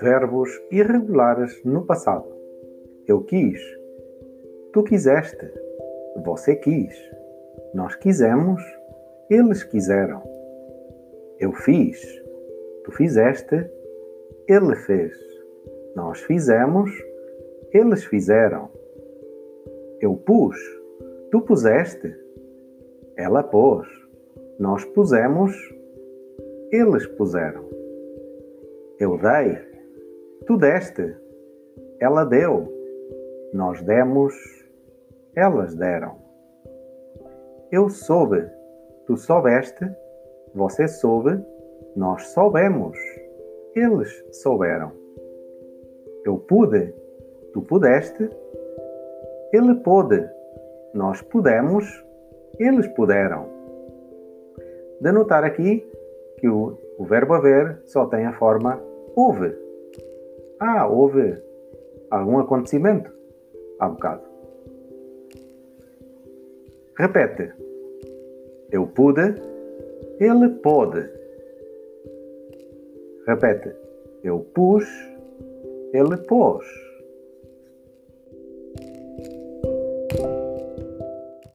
Verbos irregulares no passado. Eu quis. Tu quiseste. Você quis. Nós quisemos. Eles quiseram. Eu fiz. Tu fizeste. Ele fez. Nós fizemos. Eles fizeram. Eu pus. Tu puseste. Ela pôs. Nós pusemos. Eles puseram. Eu dei. Tu deste, ela deu, nós demos, elas deram. Eu soube, tu soubeste, você soube, nós soubemos, eles souberam. Eu pude, tu pudeste, ele pôde, nós pudemos, eles puderam. De notar aqui que o, o verbo haver só tem a forma houve ah, houve algum acontecimento? Há bocado. Repete. Eu pude. Ele pode. Repete. Eu pus. Ele pôs.